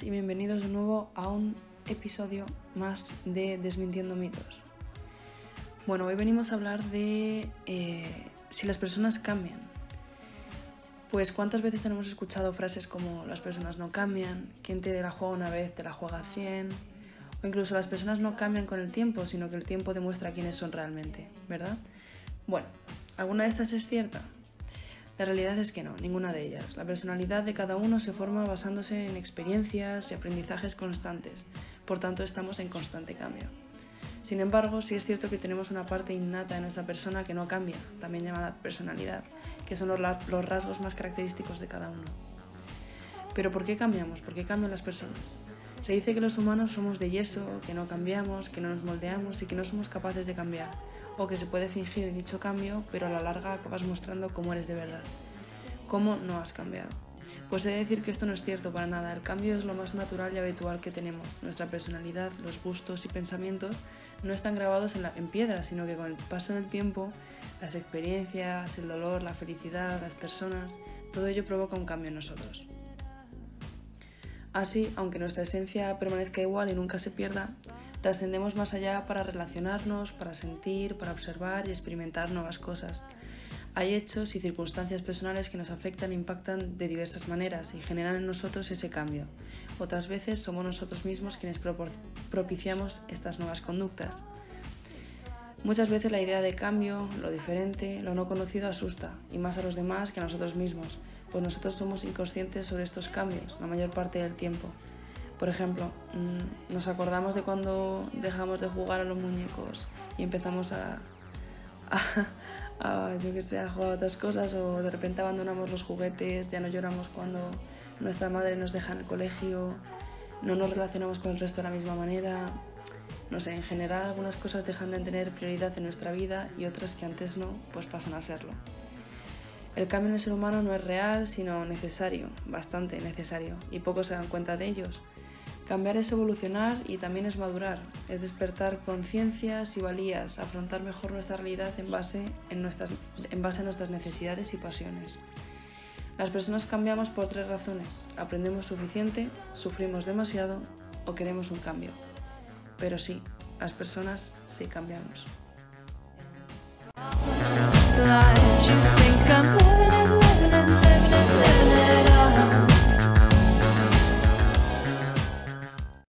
y bienvenidos de nuevo a un episodio más de Desmintiendo mitos. Bueno, hoy venimos a hablar de eh, si las personas cambian. Pues cuántas veces tenemos escuchado frases como las personas no cambian, quien te la juega una vez te la juega 100, o incluso las personas no cambian con el tiempo, sino que el tiempo demuestra quiénes son realmente, ¿verdad? Bueno, ¿alguna de estas es cierta? La realidad es que no, ninguna de ellas. La personalidad de cada uno se forma basándose en experiencias y aprendizajes constantes, por tanto estamos en constante cambio. Sin embargo, sí es cierto que tenemos una parte innata de nuestra persona que no cambia, también llamada personalidad, que son los rasgos más característicos de cada uno. Pero ¿por qué cambiamos? ¿Por qué cambian las personas? Se dice que los humanos somos de yeso, que no cambiamos, que no nos moldeamos y que no somos capaces de cambiar o que se puede fingir dicho cambio, pero a la larga acabas mostrando cómo eres de verdad, cómo no has cambiado. Pues he de decir que esto no es cierto para nada, el cambio es lo más natural y habitual que tenemos. Nuestra personalidad, los gustos y pensamientos no están grabados en, en piedra, sino que con el paso del tiempo, las experiencias, el dolor, la felicidad, las personas, todo ello provoca un cambio en nosotros. Así, aunque nuestra esencia permanezca igual y nunca se pierda, Trascendemos más allá para relacionarnos, para sentir, para observar y experimentar nuevas cosas. Hay hechos y circunstancias personales que nos afectan e impactan de diversas maneras y generan en nosotros ese cambio. Otras veces somos nosotros mismos quienes propiciamos estas nuevas conductas. Muchas veces la idea de cambio, lo diferente, lo no conocido asusta, y más a los demás que a nosotros mismos, pues nosotros somos inconscientes sobre estos cambios la mayor parte del tiempo. Por ejemplo, mm, nos acordamos de cuando dejamos de jugar a los muñecos y empezamos a, yo que sé, a jugar a otras cosas o de repente abandonamos los juguetes, ya no lloramos cuando nuestra madre nos deja en el colegio, no nos relacionamos con el resto de la misma manera. No en general algunas cosas dejan de tener prioridad en nuestra vida y otras que antes no, pues pasan a serlo. El cambio en el ser humano no es real, sino necesario, bastante necesario, y pocos se dan cuenta de ellos. Cambiar es evolucionar y también es madurar, es despertar conciencias y valías, afrontar mejor nuestra realidad en base, en, nuestras, en base a nuestras necesidades y pasiones. Las personas cambiamos por tres razones. Aprendemos suficiente, sufrimos demasiado o queremos un cambio. Pero sí, las personas sí cambiamos.